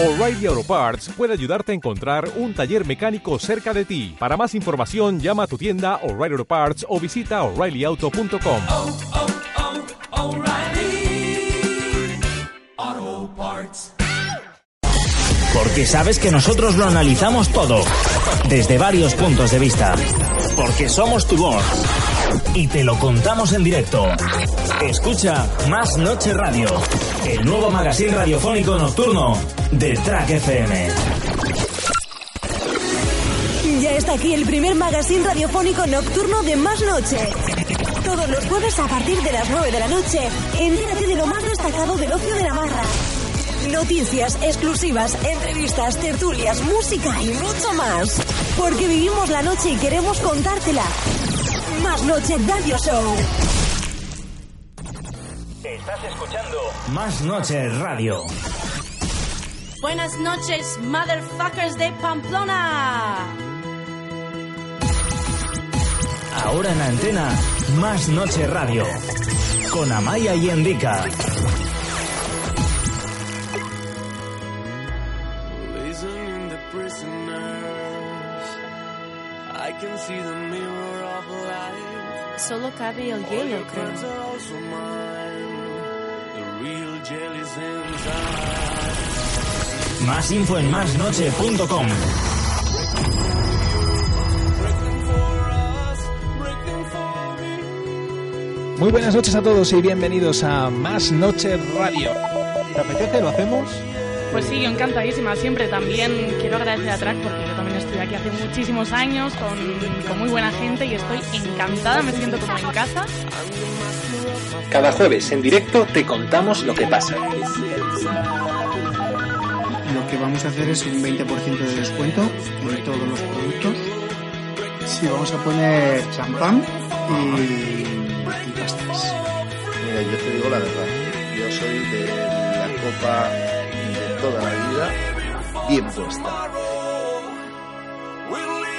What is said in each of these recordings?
O'Reilly Auto Parts puede ayudarte a encontrar un taller mecánico cerca de ti. Para más información, llama a tu tienda O'Reilly Auto Parts o visita oreillyauto.com. oh, oh, Parts. Porque sabes que nosotros lo analizamos todo, desde varios puntos de vista. Porque somos tu voz. Y te lo contamos en directo. Escucha Más Noche Radio, el nuevo magazine radiofónico nocturno de Track FM. Ya está aquí el primer magazine radiofónico nocturno de Más Noche. Todos los jueves a partir de las 9 de la noche, entérate de lo más destacado del ocio de Navarra. Noticias exclusivas, entrevistas, tertulias, música y mucho más. Porque vivimos la noche y queremos contártela. Más Noche Radio Show. Estás escuchando Más Noche Radio. Buenas noches, motherfuckers de Pamplona. Ahora en la antena, Más Noche Radio. Con Amaya y Endica. Solo cabe el hielo, creo. Más info en másnoche.com. Muy buenas noches a todos y bienvenidos a Más Noche Radio. ¿Te apetece? ¿Lo hacemos? Pues sí, yo encantadísima. Siempre también quiero agradecer a Track porque aquí hace muchísimos años con, con muy buena gente y estoy encantada, me siento como en casa. Cada jueves en directo te contamos lo que pasa. Lo que vamos a hacer es un 20% de descuento en todos los productos. Sí, vamos a poner champán y, y pastas. Mira, yo te digo la verdad. Yo soy de la copa de toda la vida bien puesta.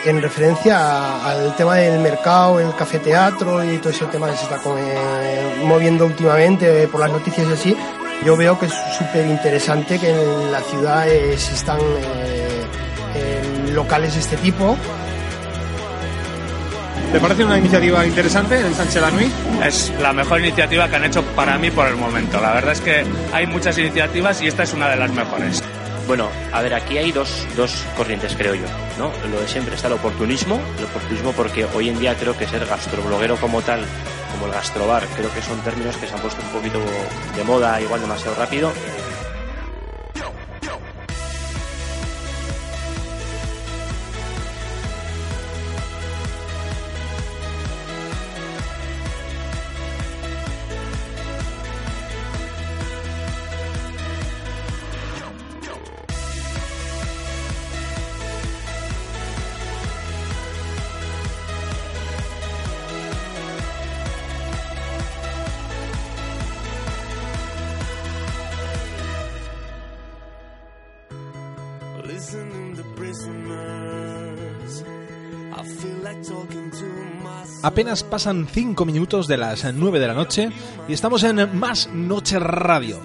En referencia a- al tema del mercado, el cafeteatro y todo ese tema que se está eh, moviendo últimamente eh, por las noticias y así, yo veo que es súper interesante que en la ciudad eh, existan eh, eh, locales de este tipo. ¿Te parece una iniciativa interesante el Sánchez Lanui? Es la mejor iniciativa que han hecho para mí por el momento. La verdad es que hay muchas iniciativas y esta es una de las mejores. Bueno, a ver, aquí hay dos, dos corrientes, creo yo, ¿no? Lo de siempre está el oportunismo, el oportunismo porque hoy en día creo que ser gastrobloguero como tal, como el gastrobar, creo que son términos que se han puesto un poquito de moda, igual demasiado rápido. Apenas pasan 5 minutos de las 9 de la noche y estamos en Más Noche Radio.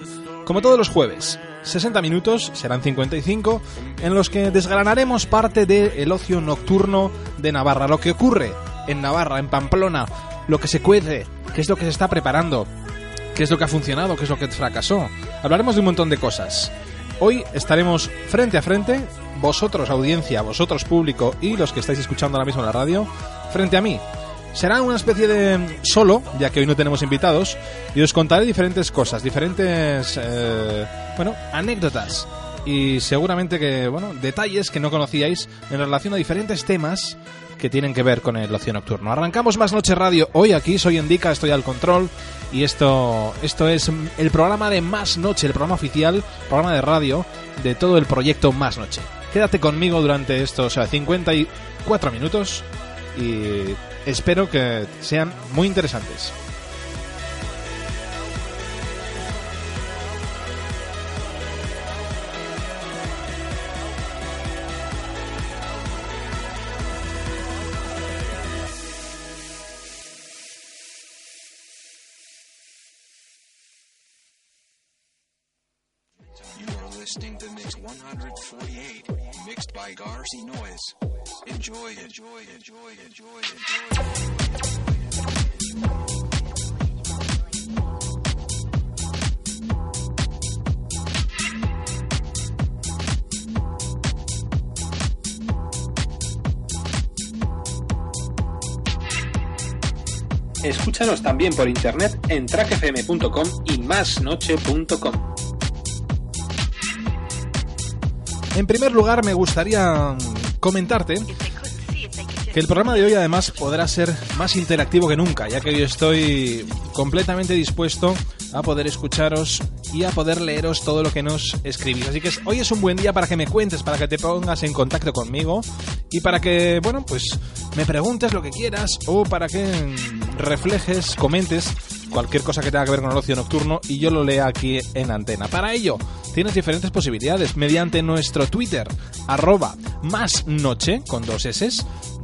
Como todos los jueves, 60 minutos, serán 55, en los que desgranaremos parte del ocio nocturno de Navarra, lo que ocurre en Navarra, en Pamplona, lo que se cuece, qué es lo que se está preparando, qué es lo que ha funcionado, qué es lo que fracasó. Hablaremos de un montón de cosas. Hoy estaremos frente a frente, vosotros audiencia, vosotros público y los que estáis escuchando ahora mismo en la radio, frente a mí. Será una especie de solo, ya que hoy no tenemos invitados, y os contaré diferentes cosas, diferentes, eh, bueno, anécdotas y seguramente que, bueno, detalles que no conocíais en relación a diferentes temas que tienen que ver con el ocio nocturno. Arrancamos Más Noche Radio. Hoy aquí soy Endica, estoy al control y esto, esto es el programa de Más Noche, el programa oficial, programa de radio de todo el proyecto Más Noche. Quédate conmigo durante estos eh, 54 minutos y espero que sean muy interesantes. Enjoy, enjoy, enjoy, enjoy. Escúchanos también por internet en trackfm.com y másnoche.com. En primer lugar, me gustaría comentarte que el programa de hoy además podrá ser más interactivo que nunca, ya que yo estoy completamente dispuesto a poder escucharos y a poder leeros todo lo que nos escribís. Así que hoy es un buen día para que me cuentes, para que te pongas en contacto conmigo y para que, bueno, pues me preguntes lo que quieras o para que reflejes, comentes cualquier cosa que tenga que ver con el ocio nocturno y yo lo lea aquí en antena. Para ello, tienes diferentes posibilidades mediante nuestro Twitter, arroba más noche con dos S.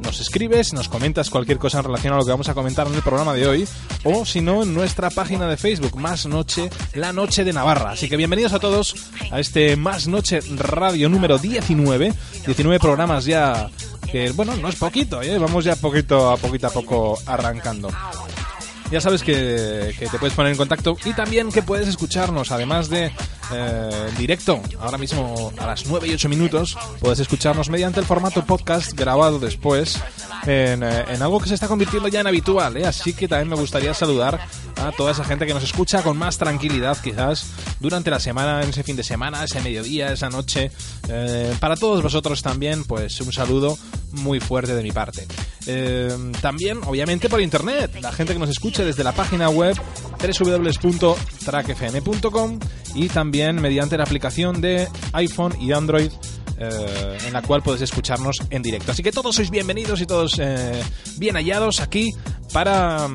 Nos escribes, nos comentas cualquier cosa en relación a lo que vamos a comentar en el programa de hoy, o si no, en nuestra página de Facebook, Más Noche, La Noche de Navarra. Así que bienvenidos a todos a este Más Noche Radio número 19. 19 programas ya que, bueno, no es poquito, ¿eh? vamos ya poquito a poquito a poco arrancando ya sabes que, te puedes poner en contacto y también que puedes escucharnos, además de eh, directo, ahora mismo a las 9 y 8 minutos, puedes escucharnos mediante el formato podcast grabado después en, eh, en algo que se está convirtiendo ya en habitual, ¿eh? así que también me gustaría saludar a toda esa gente que nos escucha con más tranquilidad quizás durante la semana, en ese fin de semana, ese mediodía, esa noche. Para todos vosotros también, pues un saludo muy fuerte de mi parte. También, obviamente, por internet, la gente que nos escucha desde la página web www.trackfm.com y también mediante la aplicación de iPhone y Android eh, en la cual puedes escucharnos en directo. Así que todos sois bienvenidos y todos eh, bien hallados aquí para,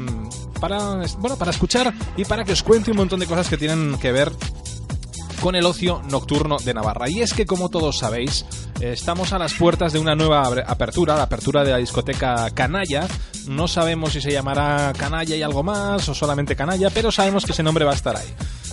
para, bueno, para escuchar y para que os cuente un montón de cosas que tienen que ver con el ocio nocturno de Navarra. Y es que, como todos sabéis, estamos a las puertas de una nueva apertura, la apertura de la discoteca Canalla. No sabemos si se llamará Canalla y algo más o solamente Canalla, pero sabemos que ese nombre va a estar ahí.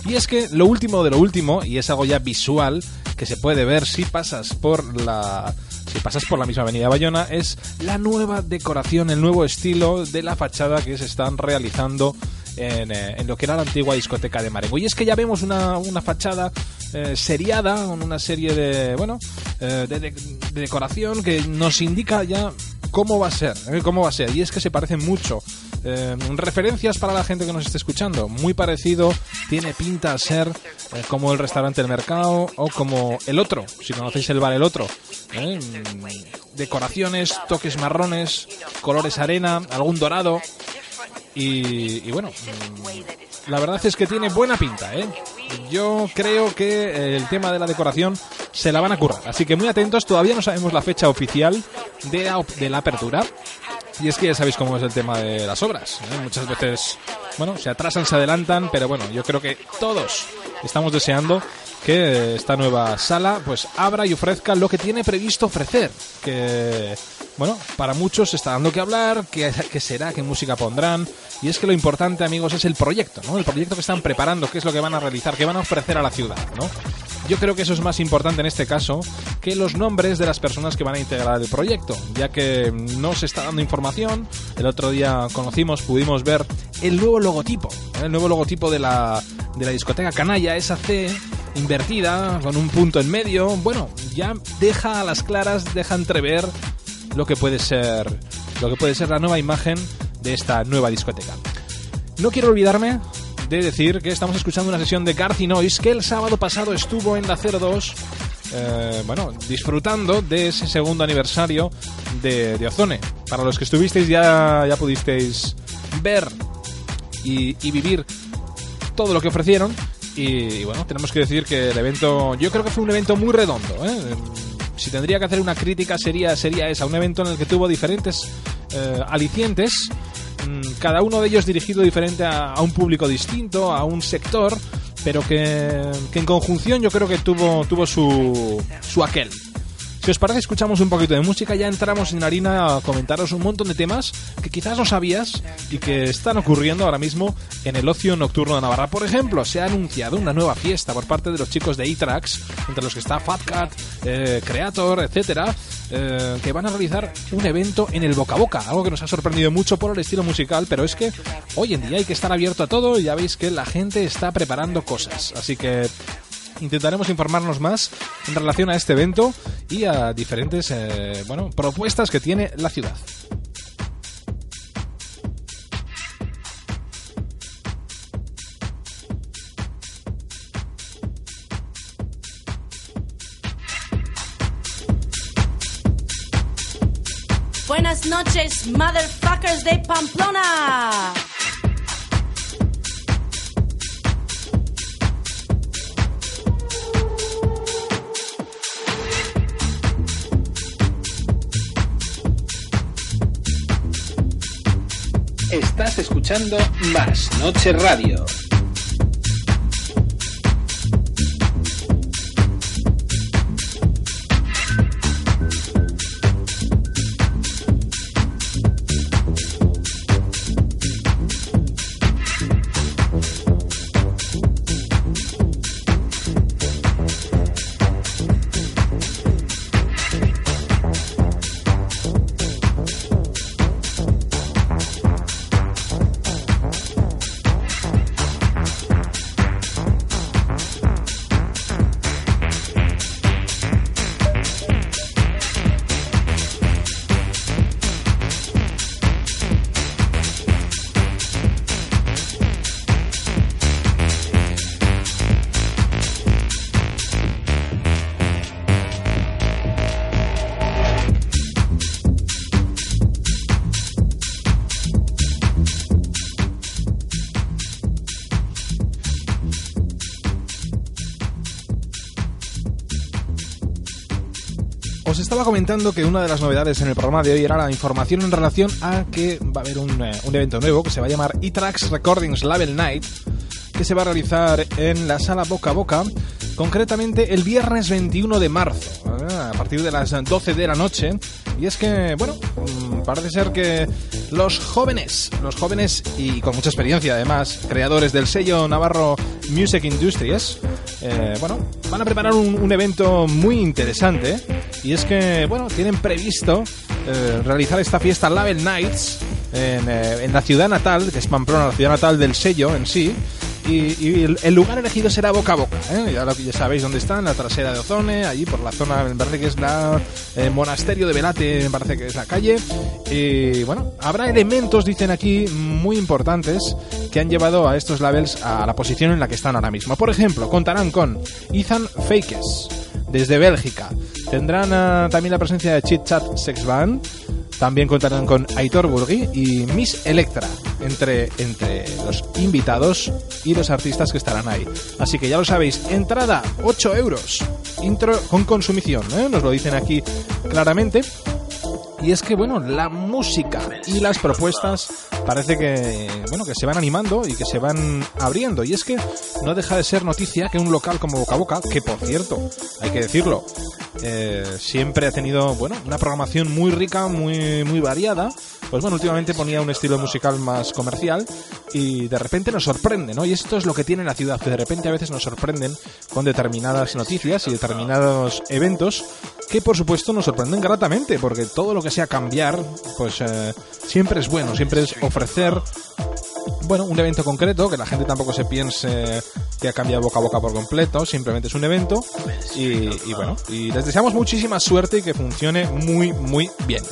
Y es que lo último de lo último, y es algo ya visual que se puede ver si pasas por la si pasas por la misma avenida Bayona, es la nueva decoración, el nuevo estilo de la fachada que se están realizando en, eh, en, lo que era la antigua discoteca de Marengo. Y es que ya vemos una, una fachada eh, seriada, con una serie de, bueno, eh, de, de, de, decoración que nos indica ya cómo va a ser, cómo va a ser. Y es que se parecen mucho. Eh, referencias para la gente que nos esté escuchando. Muy parecido, tiene pinta a ser eh, como el restaurante El Mercado o como El Otro, si conocéis el bar El Otro. ¿eh? Decoraciones, toques marrones, colores arena, algún dorado. Y, y, bueno, la verdad es que tiene buena pinta, ¿eh? Yo creo que el tema de la decoración se la van a currar. Así que muy atentos, todavía no sabemos la fecha oficial de la, de la apertura. Y es que ya sabéis cómo es el tema de las obras. ¿eh? Muchas veces, bueno, se atrasan, se adelantan, pero bueno, yo creo que todos estamos deseando que esta nueva sala pues abra y ofrezca lo que tiene previsto ofrecer. Que, bueno, para muchos está dando que hablar, qué, qué será, qué música pondrán. Y es que lo importante, amigos, es el proyecto, ¿no? El proyecto que están preparando, qué es lo que van a realizar, qué van a ofrecer a la ciudad, ¿no? Yo creo que eso es más importante en este caso que los nombres de las personas que van a integrar el proyecto, ya que no se está dando información. El otro día conocimos, pudimos ver el nuevo logotipo, ¿eh? el nuevo logotipo de la, de la discoteca Canalla, esa C invertida, con un punto en medio. Bueno, ya deja a las claras, deja entrever lo que puede ser, lo que puede ser la nueva imagen de esta nueva discoteca. No quiero olvidarme de decir que estamos escuchando una sesión de Garci Noise que el sábado pasado estuvo en la 02, eh, bueno, disfrutando de ese segundo aniversario de, de Ozone. Para los que estuvisteis ya, ya pudisteis ver y, y vivir todo lo que ofrecieron. Y, y, bueno, tenemos que decir que el evento, yo creo que fue un evento muy redondo. ¿eh? Si tendría que hacer una crítica sería, sería esa, un evento en el que tuvo diferentes eh, alicientes cada uno de ellos dirigido diferente a, a, un público distinto, a un sector, pero que, que, en conjunción yo creo que tuvo, tuvo su, su aquel. Si os parece, escuchamos un poquito de música, ya entramos en harina a comentaros un montón de temas que quizás no sabías y que están ocurriendo ahora mismo en el ocio nocturno de Navarra. Por ejemplo, se ha anunciado una nueva fiesta por parte de los chicos de E-Tracks, entre los que está Fat Cat, eh, Creator, etcétera, eh, que van a realizar un evento en el Boca a Boca, algo que nos ha sorprendido mucho por el estilo musical, pero es que hoy en día hay que estar abierto a todo y ya veis que la gente está preparando cosas. Así que intentaremos informarnos más en relación a este evento y a diferentes eh, bueno, propuestas que tiene la ciudad. Buenas noches, motherfuckers de Pamplona. Estás escuchando Más Noche Radio. Estaba comentando que una de las novedades en el programa de hoy era la información en relación a que va a haber un, eh, un evento nuevo que se va a llamar E-Tracks Recordings Label Night, que se va a realizar en la sala Boca a Boca, concretamente el viernes 21 de marzo, ¿eh? a partir de las 12 de la noche. Y es que, bueno, mm, parece ser que los jóvenes, los jóvenes y con mucha experiencia además, creadores del sello Navarro Music Industries, eh, bueno, van a preparar un, evento muy interesante. Y es que, bueno, tienen previsto eh, realizar esta fiesta Label Nights en, eh, en la ciudad natal, que es Pamplona, la ciudad natal del sello en sí. Y, el, lugar elegido será boca a boca. ¿eh? Ya, lo, ya sabéis dónde está, en la trasera de Ozone, allí por la zona, me parece que es la eh, Monasterio de Velate, me parece que es la calle. Y bueno, habrá elementos, dicen aquí, muy importantes que han llevado a estos labels a la posición en la que están ahora mismo. Por ejemplo, contarán con Ethan Fakes, desde Bélgica. Tendrán ah, también la presencia de Chit Chat Sex Band. También contarán con Aitor Burgui y Miss Electra, entre, entre los invitados y los artistas que estarán ahí. Así que ya lo sabéis, entrada 8 euros, intro con consumición, ¿eh? nos lo dicen aquí claramente. Y es que, bueno, la música y las propuestas parece que, bueno, que se van animando y que se van abriendo. Y es que no deja de ser noticia que un local como Boca Boca, que por cierto, hay que decirlo, eh, siempre ha tenido, bueno, una programación muy rica, muy, muy variada. Pues bueno, últimamente ponía un estilo musical más comercial y de repente nos sorprende, ¿no? Y esto es lo que tiene la ciudad, que de repente a veces nos sorprenden con determinadas noticias y determinados eventos que por supuesto nos sorprenden gratamente, porque todo lo que sea cambiar, pues eh, siempre es bueno, siempre es ofrecer bueno, un evento concreto, que la gente tampoco se piense que ha cambiado boca a boca por completo, simplemente es un evento y, y bueno, y les deseamos muchísima suerte y que funcione muy, muy bien.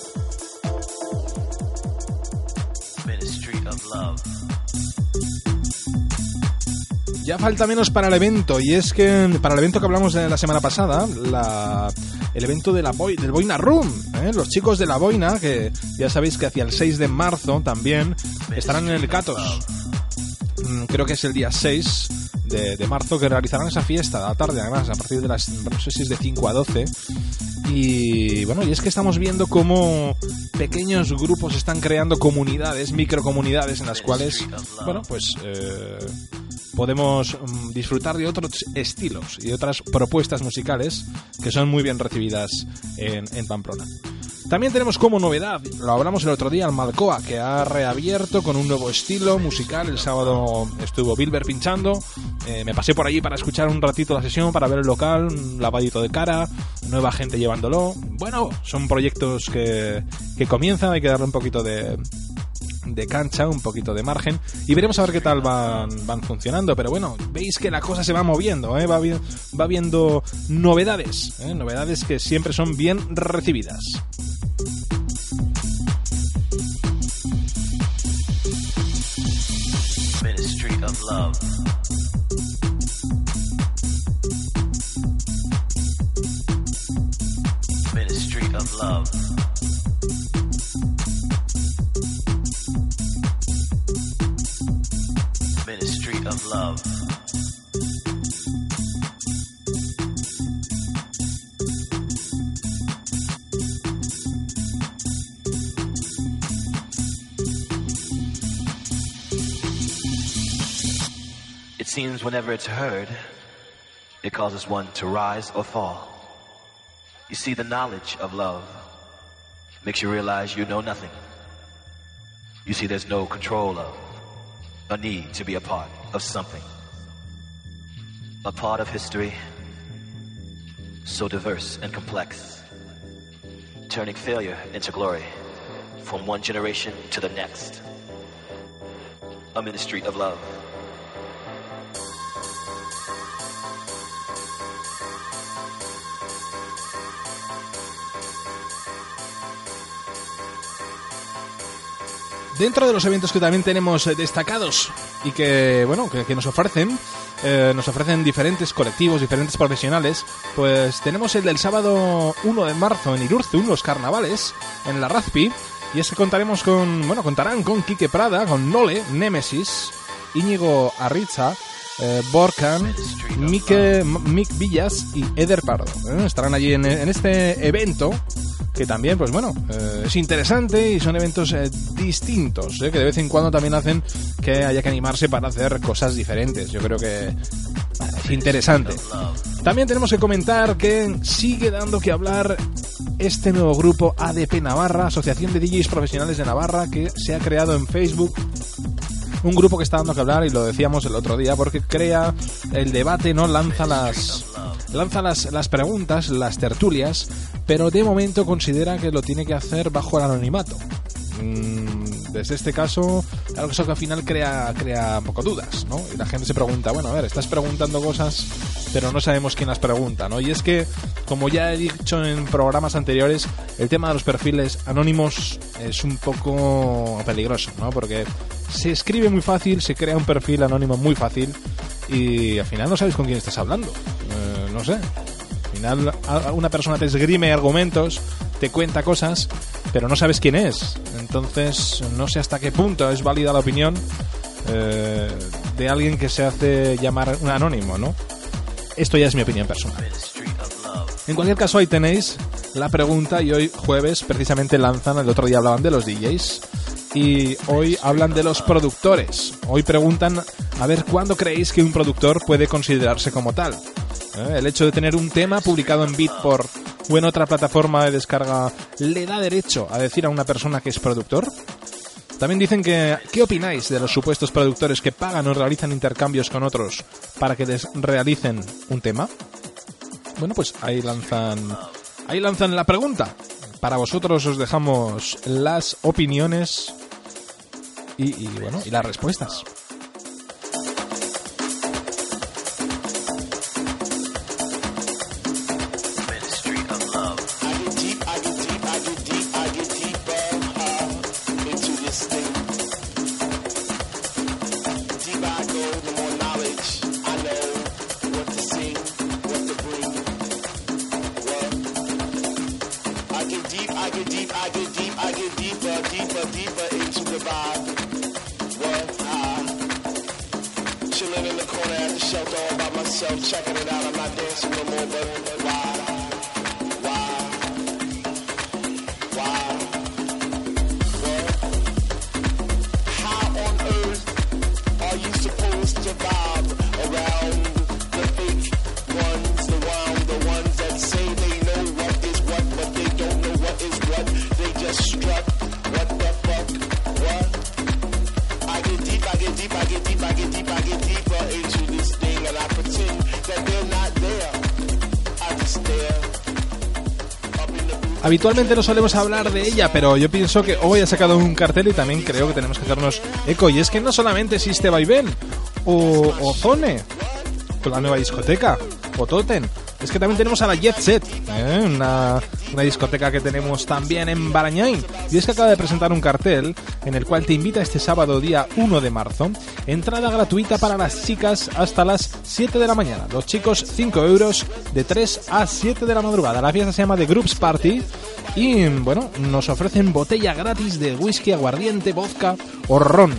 Ya falta menos para el evento, y es que para el evento que hablamos de la semana pasada, la, el evento de la boi- del Boina Room, ¿eh? los chicos de la Boina, que ya sabéis que hacia el 6 de marzo también estarán en el Catos. Mm, Creo que es el día 6 de, marzo que realizarán esa fiesta a la tarde, además, a partir de las, no sé si es de 5 a 12. Y bueno, y es que estamos viendo cómo pequeños grupos están creando comunidades, microcomunidades en las cuales, bueno, pues eh, podemos mm, disfrutar de otros estilos y otras propuestas musicales que son muy bien recibidas en, Pamplona. También tenemos como novedad, lo hablamos el otro día, el Malcoa, que ha reabierto con un nuevo estilo musical. El sábado estuvo Bilber pinchando. eh, me pasé por allí para escuchar un ratito la sesión, para ver el local, un lavadito de cara, nueva gente llevándolo. Bueno, son proyectos que, que comienzan, hay que darle un poquito de, de cancha, un poquito de margen y veremos a ver qué tal van, van funcionando. Pero bueno, veis que la cosa se va moviendo, ¿eh? va, vi- viendo novedades, ¿eh? novedades que siempre son bien recibidas. Seems whenever it's heard, it causes one to rise or fall. You see, the knowledge of love makes you realize you know nothing. You see, there's no control of, a need to be a part of something. A part of history so diverse and complex, turning failure into glory from one generation to the next. A ministry of love. Dentro de los eventos que también tenemos eh, destacados y que, bueno, que, nos ofrecen, eh, nos ofrecen diferentes colectivos, diferentes profesionales, pues tenemos el del sábado 1 de marzo en Irurzun, los carnavales, en la Razpi, y es que contaremos con, bueno, contarán con Quique Prada, con Nole, Nemesis, Íñigo Arritza, eh, Borkan, Mike, Mick Villas y Eder Pardo. ¿eh? Estarán allí en, en este evento que también, pues bueno, eh, es interesante y son eventos eh, distintos, ¿eh? que de vez en cuando también hacen que haya que animarse para hacer cosas diferentes. Yo creo que es interesante. También tenemos que comentar que sigue dando que hablar este nuevo grupo ADP Navarra, Asociación de DJs Profesionales de Navarra, que se ha creado en Facebook un grupo que está dando que hablar y lo decíamos el otro día porque crea el debate, no lanza las lanza las, las preguntas, las tertulias, pero de momento considera que lo tiene que hacer bajo el anonimato. Mm, Desde este caso, algo que al final crea, crea un poco dudas, ¿no? Y la gente se pregunta, bueno, a ver, estás preguntando cosas, pero no sabemos quién las pregunta, ¿no? Y es que, como ya he dicho en programas anteriores, el tema de los perfiles anónimos es un poco peligroso, ¿no? Porque se escribe muy fácil, se crea un perfil anónimo muy fácil y al final no sabes con quién estás hablando. Eh, no sé. Al final una persona te esgrime argumentos, te cuenta cosas, pero no sabes quién es. Entonces no sé hasta qué punto es válida la opinión eh, de alguien que se hace llamar un anónimo, ¿no? Esto ya es mi opinión personal. En cualquier caso, ahí tenéis la pregunta y hoy jueves precisamente lanzan, el otro día hablaban de los DJs y hoy hablan de los productores. Hoy preguntan a ver cuándo creéis que un productor puede considerarse como tal. ¿Eh? El hecho de tener un tema publicado en Beatport o en otra plataforma de descarga le da derecho a decir a una persona que es productor. También dicen que, ¿qué opináis de los supuestos productores que pagan o realizan intercambios con otros para que les realicen un tema? Bueno, pues ahí lanzan, ahí lanzan la pregunta. Para vosotros os dejamos las opiniones y, y, bueno, y las respuestas. Myself, checking it out. I'm not dancing no Habitualmente no solemos hablar de ella, pero yo pienso que hoy ha sacado un cartel y también creo que tenemos que hacernos eco. Y es que no solamente existe Vaivén o, o Zone, con la nueva discoteca, o Totem. Es que también tenemos a la Jet Set, ¿eh? una, una discoteca que tenemos también en Barañáin. Y es que acaba de presentar un cartel en el cual te invita este sábado día 1 de marzo. Entrada gratuita para las chicas hasta las 7 de la mañana. Los chicos 5 euros de 3 a 7 de la madrugada. La fiesta se llama The Groups Party. Y bueno, nos ofrecen botella gratis de whisky, aguardiente, vodka o ron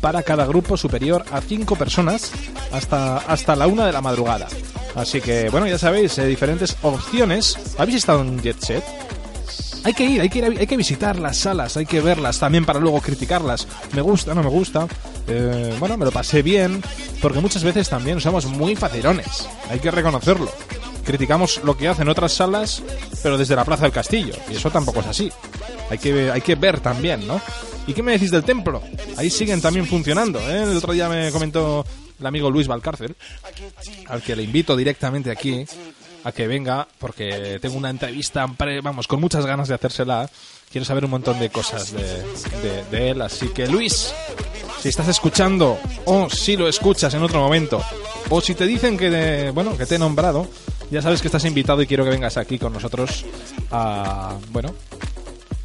para cada grupo superior a 5 personas hasta, hasta la 1 de la madrugada. Así que, bueno, ya sabéis, eh, diferentes opciones. ¿Habéis estado en Jet Set? Hay que ir, hay que hay que visitar las salas, hay que verlas también para luego criticarlas. Me gusta, no me gusta. Eh, bueno, me lo pasé bien, porque muchas veces también somos muy facilones. Hay que reconocerlo. Criticamos lo que hacen otras salas, pero desde la Plaza del Castillo. Y eso tampoco es así. Hay que, hay que ver también, ¿no? ¿Y qué me decís del templo? Ahí siguen también funcionando. ¿eh? El otro día me comentó el amigo Luis Valcárcel, al que le invito directamente aquí a que venga, porque tengo una entrevista, vamos, con muchas ganas de hacérsela. Quiero saber un montón de cosas de, de- de él. Así que, Luis, si estás escuchando, o si lo escuchas en otro momento, o si te dicen que, bueno, que te he nombrado, ya sabes que estás invitado y quiero que vengas aquí con nosotros a, bueno,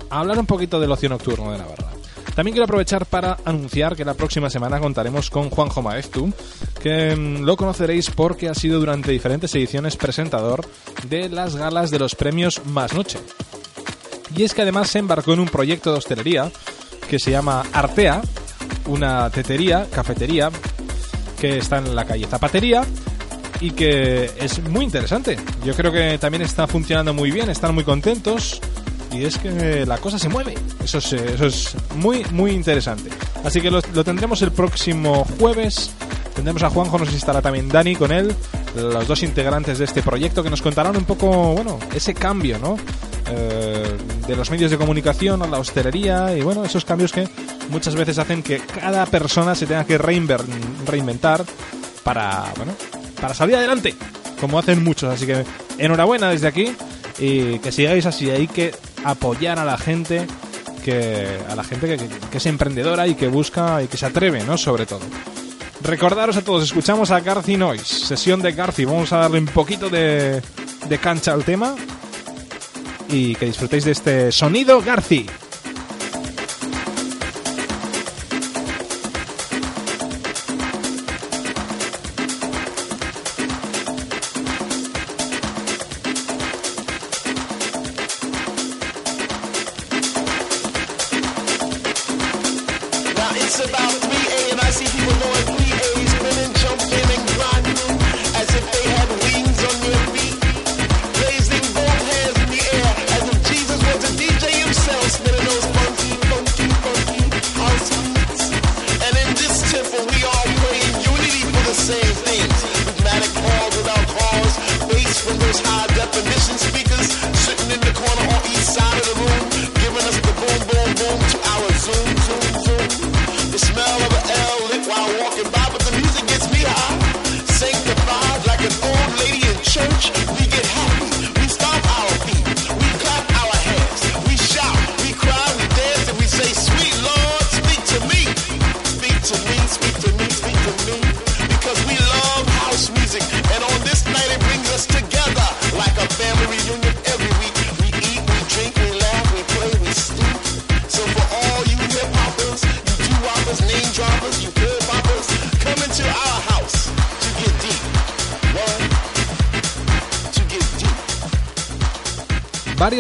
a hablar un poquito del ocio nocturno de Navarra. También quiero aprovechar para anunciar que la próxima semana contaremos con Juanjo Maestu, que mm, lo conoceréis porque ha sido durante diferentes ediciones presentador de las galas de los premios Más Noche. Y es que además se embarcó en un proyecto de hostelería que se llama Artea, una tetería, cafetería, que está en la calle Zapatería y que es muy interesante. Yo creo que también está funcionando muy bien, están muy contentos y es que la cosa se mueve. Eso es, eso es muy, muy interesante. Así que lo, lo tendremos el próximo jueves. Tendremos a Juanjo, no sé si estará también Dani con él, los dos integrantes de este proyecto que nos contarán un poco, bueno, ese cambio, ¿no? Eh, de los medios de comunicación a la hostelería y bueno, esos cambios que muchas veces hacen que cada persona se tenga que reinver- reinventar para, bueno, para salir adelante, como hacen muchos. Así que enhorabuena desde aquí y que sigáis así. Hay que apoyar a la gente que a la gente que, es emprendedora y que busca y que se atreve, ¿no? Sobre todo. Recordaros a todos, escuchamos a Garci Noise, sesión de Garci. Vamos a darle un poquito de, de cancha al tema y que disfrutéis de este sonido Garci.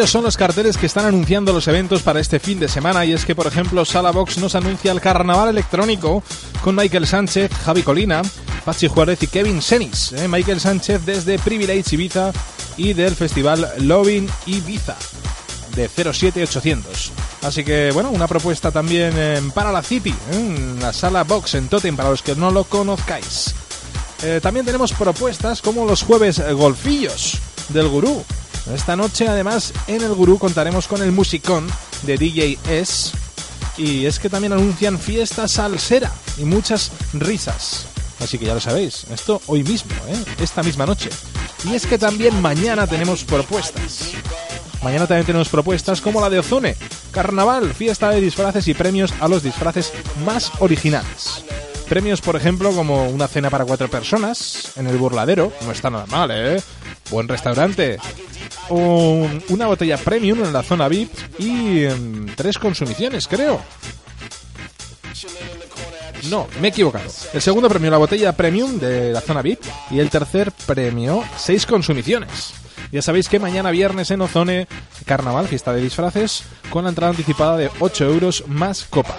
Son los carteles que están anunciando los eventos para este fin de semana y es que, por ejemplo, Sala Box nos anuncia el carnaval electrónico con Michael Sánchez, Javi Colina, Pachi Juárez y Kevin Senis. ¿eh? Michael Sánchez desde Privilege Ibiza y del festival Loving Ibiza de 07800. Así que, bueno, una propuesta también eh, para la City, ¿eh? la Sala Box en Totem, para los que no lo conozcáis. Eh, también tenemos propuestas como los jueves golfillos del Gurú. Esta noche, además, en el Gurú contaremos con el musicón de DJ S. Y es que también anuncian fiesta salsera y muchas risas. Así que ya lo sabéis, esto hoy mismo, ¿eh? esta misma noche. Y es que también mañana tenemos propuestas. Mañana también tenemos propuestas como la de Ozone, Carnaval, fiesta de disfraces y premios a los disfraces más originales. Premios, por ejemplo, como una cena para cuatro personas en el burladero, no está nada mal, ¿eh? Buen restaurante. O una botella premium en la zona VIP y em, tres consumiciones, creo. No, me he equivocado. El segundo premio, la botella premium de la zona VIP. Y el tercer premio, seis consumiciones. Ya sabéis que mañana viernes en Ozone, carnaval, fiesta de disfraces, con la entrada anticipada de 8 euros más copa.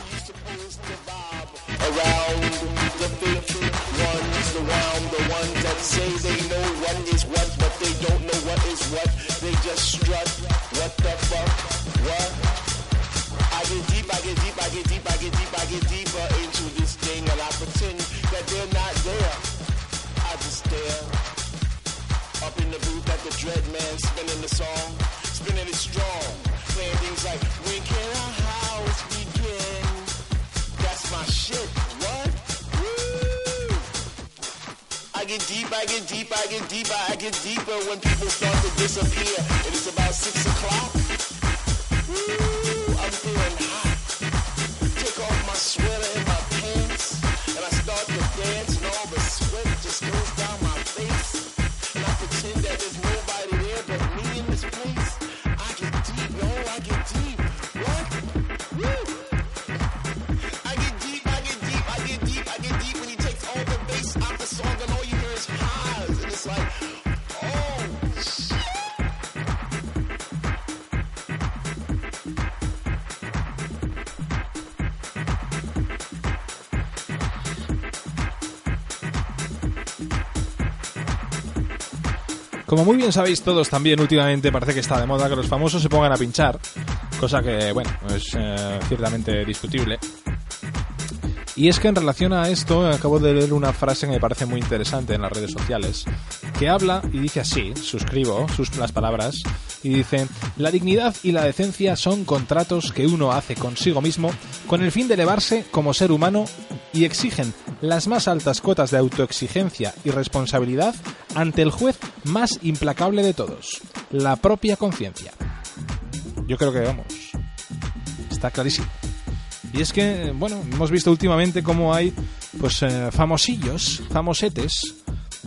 Get deep, I get deep, I get deeper, I get deeper when people start to disappear. And it's about six o'clock. I'm feeling hot. Take off my sweater Como muy bien sabéis todos también últimamente parece que está de moda que los famosos se pongan a pinchar, cosa que, bueno, es eh, ciertamente discutible. Y es que en relación a esto acabo de leer una frase que me parece muy interesante en las redes sociales, que habla y dice así, suscribo sus, las palabras, y dice, la dignidad y la decencia son contratos que uno hace consigo mismo con el fin de elevarse como ser humano y exigen las más altas cotas de autoexigencia y responsabilidad ante el juez más implacable de todos, la propia conciencia. Yo creo que vamos, está clarísimo. Y es que, bueno, hemos visto últimamente cómo hay, pues, eh, famosillos, famosetes,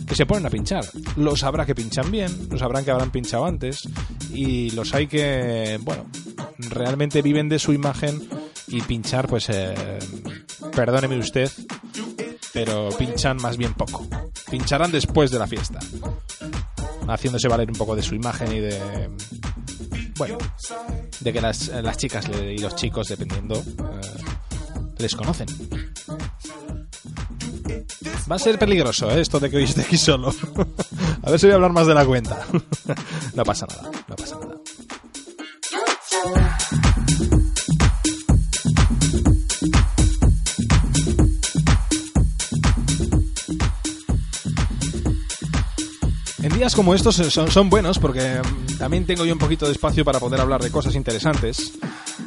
que se ponen a pinchar. Los habrá que pinchan bien, los habrán que habrán pinchado antes, y los hay que, bueno, realmente viven de su imagen y pinchar, pues, eh, perdóneme usted, pero pinchan más bien poco. Pincharán después de la fiesta, haciéndose valer un poco de su imagen y de, bueno, de que las, las chicas y los chicos, dependiendo, eh, les conocen. Va a ser peligroso ¿eh? esto de que hoy esté aquí solo. a ver si voy a hablar más de la cuenta. no pasa nada, no pasa nada. Días como estos son, son buenos porque mm, también tengo yo un poquito de espacio para poder hablar de cosas interesantes.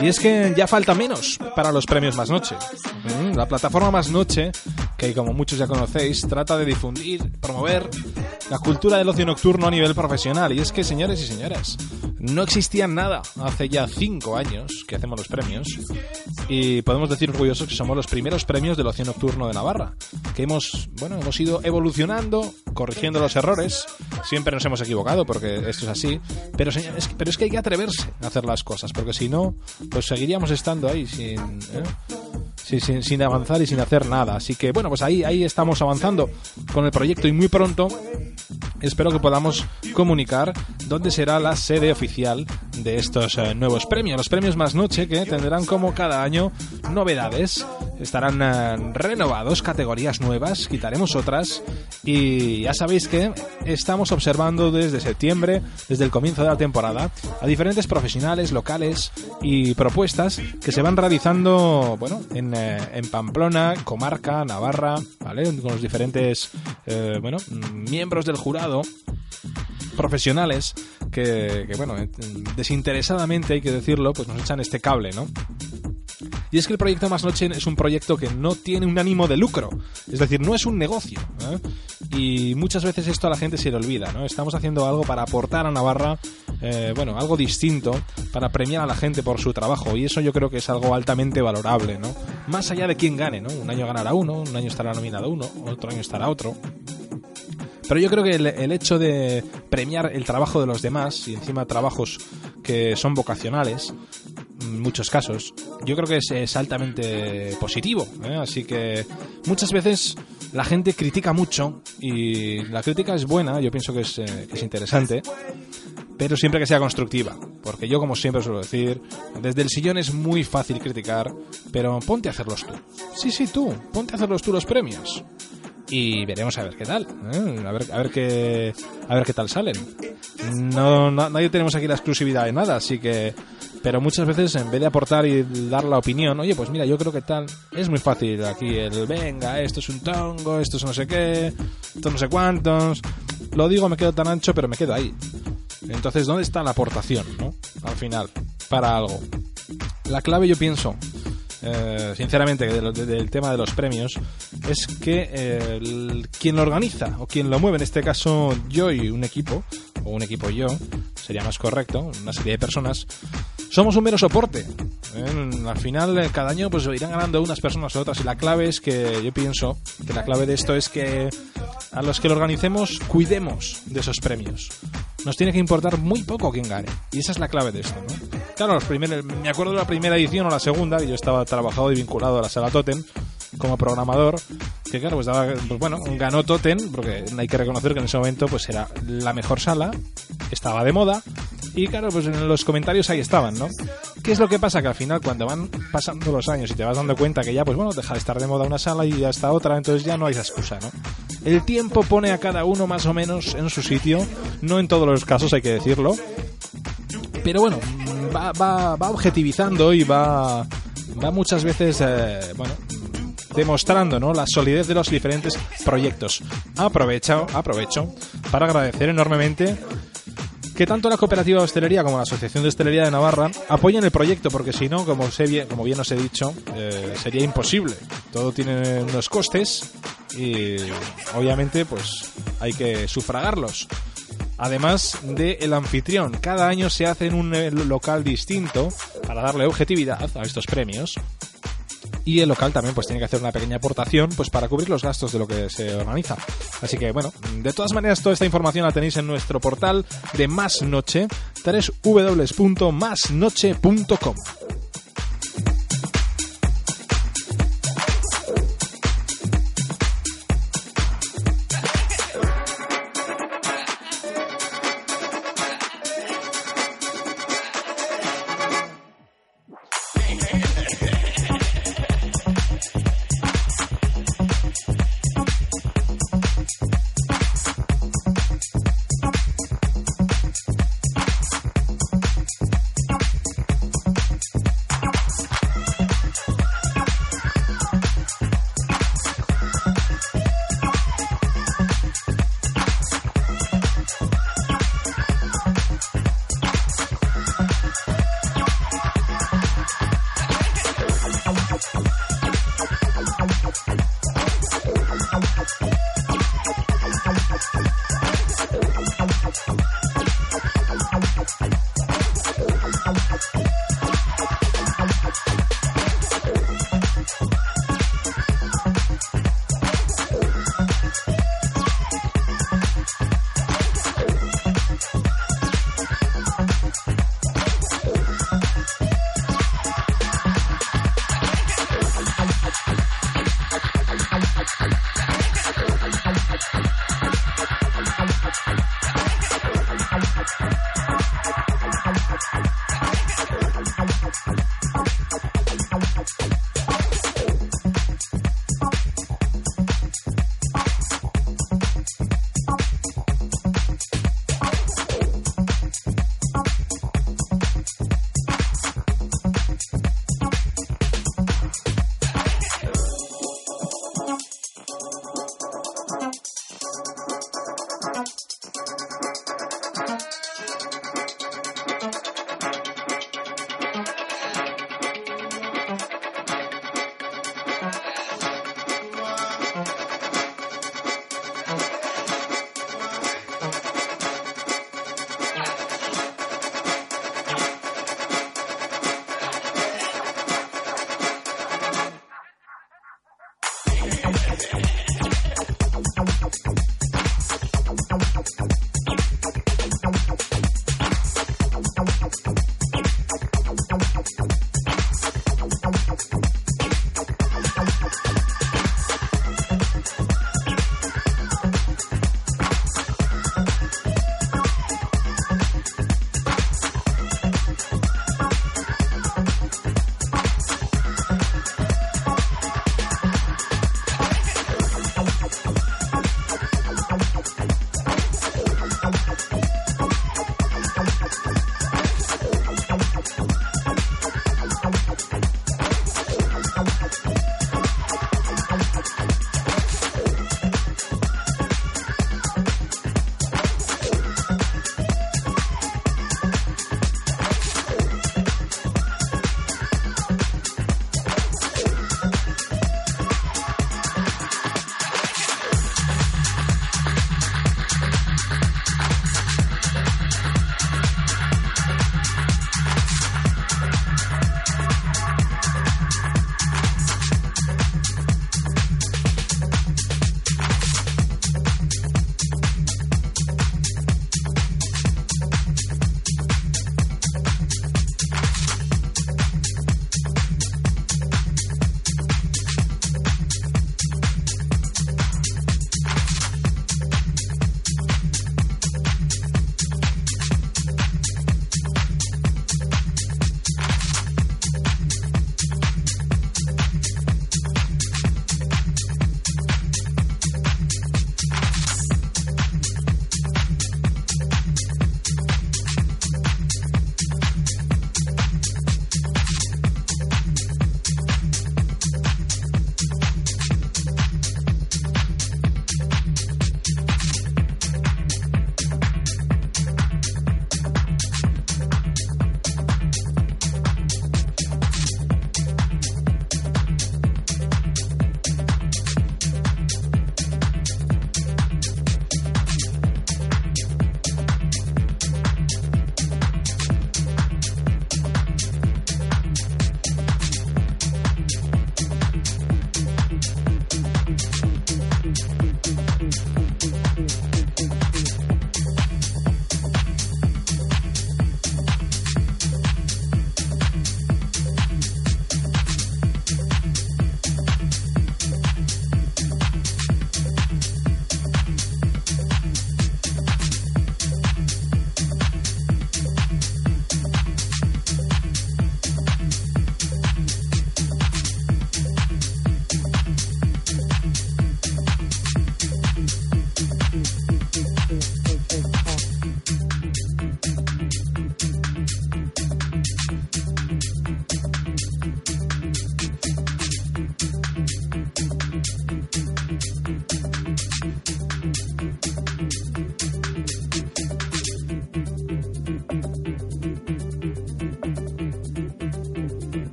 Y es que ya falta menos para los premios Más Noche. Mm, La plataforma Más Noche, que como muchos ya conocéis, trata de difundir, promover la cultura del ocio nocturno a nivel profesional. Y es que, señores y señoras, no existía nada hace ya cinco años que hacemos los premios. Y podemos decir orgullosos que somos los primeros premios del ocio nocturno de Navarra. Que hemos, bueno, hemos ido evolucionando, corrigiendo los errores. Siempre nos hemos equivocado porque esto es así. Pero, pero es que hay que atreverse a hacer las cosas, porque si no, pues seguiríamos estando ahí sin, ¿eh? Sin, sin avanzar y sin hacer nada. Así que bueno, pues ahí, ahí estamos avanzando con el proyecto y muy pronto espero que podamos comunicar dónde será la sede oficial de estos eh, nuevos premios. Los premios Más Noche que tendrán como cada año novedades. Estarán eh, renovados, categorías nuevas, quitaremos otras y ya sabéis que estamos observando desde septiembre, desde el comienzo de la temporada, a diferentes profesionales locales y propuestas que se van realizando, bueno, en, eh, en Pamplona, comarca, Navarra. Con los diferentes, bueno, miembros del jurado profesionales que, bueno, desinteresadamente hay que decirlo, pues nos echan este cable, ¿no? Y es que el proyecto Más Noche es un proyecto que no tiene un ánimo de lucro, es decir, no es un negocio. ¿eh? Y muchas veces esto a la gente se le olvida, ¿no? Estamos haciendo algo para aportar a Navarra, eh, bueno, algo distinto, para premiar a la gente por su trabajo. Y eso yo creo que es algo altamente valorable, ¿no? Más allá de quién gane, ¿no? Un año ganará uno, un año estará nominado uno, otro año estará otro. Pero yo creo que el, hecho de premiar el trabajo de los demás y encima trabajos que son vocacionales, en muchos casos, yo creo que es, altamente positivo. ¿eh? Así que muchas veces la gente critica mucho y la crítica es buena, yo pienso que es, eh, es interesante, pero siempre que sea constructiva. Porque yo, como siempre suelo decir, desde el sillón es muy fácil criticar, pero ponte a hacerlos tú. Sí, sí, tú, ponte a hacerlos tú los premios y veremos a ver qué tal ¿eh? a ver a ver qué a ver qué tal salen. No, no, nadie tenemos aquí la exclusividad de nada así que pero muchas veces en vez de aportar y dar la opinión oye pues mira yo creo que tal es muy fácil aquí el venga esto es un tongo esto es no sé qué esto no sé cuántos. Lo digo me quedo tan ancho pero me quedo ahí. Entonces dónde está la aportación no al final para algo. La clave yo pienso eh, sinceramente, del, del, tema de los premios, es que eh, el, quien lo organiza o quien lo mueve, en este caso yo y un equipo, o un equipo yo, sería más correcto, una serie de personas, somos un mero soporte. ¿eh? Al final, cada año, pues irán ganando unas personas u otras, y la clave es que yo pienso que la clave de esto es que a los que lo organicemos, cuidemos de esos premios. Nos tiene que importar muy poco quién gane. Y esa es la clave de esto, ¿no? Claro, los primer, me acuerdo de la primera edición o la segunda, y yo estaba trabajado y vinculado a la sala Totem como programador, que claro, pues, daba, pues bueno, ganó Totem, porque hay que reconocer que en ese momento pues era la mejor sala, estaba de moda, y claro, pues en los comentarios ahí estaban, ¿no? ¿Qué es lo que pasa? Que al final cuando van pasando los años y te vas dando cuenta que ya, pues bueno, deja de estar de moda una sala y ya está otra, entonces ya no hay esa excusa, ¿no? El tiempo pone a cada uno más o menos en su sitio, no en todos los casos hay que decirlo, pero bueno, va, va, va objetivizando y va, va muchas veces, eh, bueno, demostrando ¿no? la solidez de los diferentes proyectos. Aprovecho, aprovecho para agradecer enormemente que tanto la Cooperativa de Hostelería como la Asociación de Hostelería de Navarra apoyen el proyecto, porque si no, como, sé bien, como bien os he dicho, eh, sería imposible. Todo tiene unos costes y obviamente pues hay que sufragarlos. Además del el anfitrión, cada año se hace en un local distinto para darle objetividad a estos premios y el local también pues tiene que hacer una pequeña aportación pues para cubrir los gastos de lo que se organiza. Así que bueno, de todas maneras toda esta información la tenéis en nuestro portal de Más Noche, www.masnoche.com.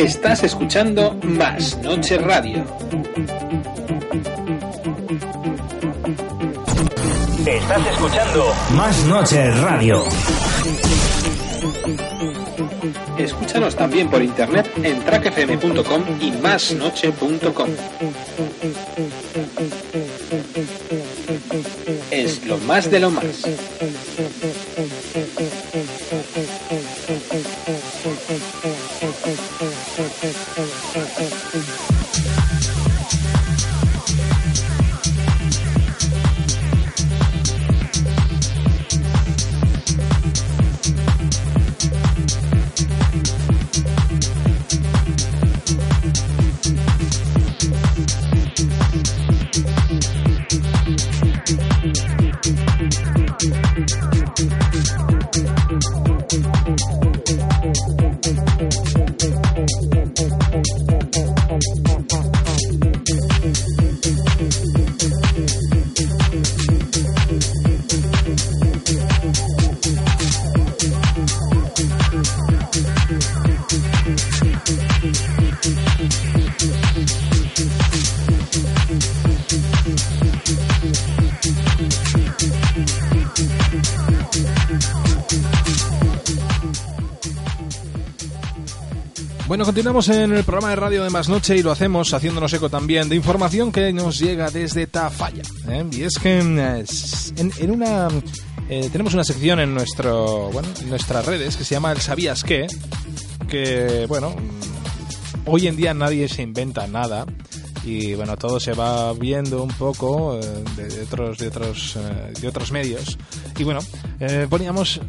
Estás escuchando Más Noche Radio. Estás escuchando Más Noche Radio. Escúchanos también por internet en trackfm.com y másnoche.com. Es lo más de lo más. Continuamos en el programa de radio de Más Noche y lo hacemos haciéndonos eco también de información que nos llega desde Tafalla. ¿eh? Y es que eh, en, en una eh, tenemos una sección en nuestro bueno en nuestras redes que se llama el sabías qué que bueno hoy en día nadie se inventa nada y bueno todo se va viendo un poco eh, de, otros de otros eh, de otros medios y bueno eh, poníamos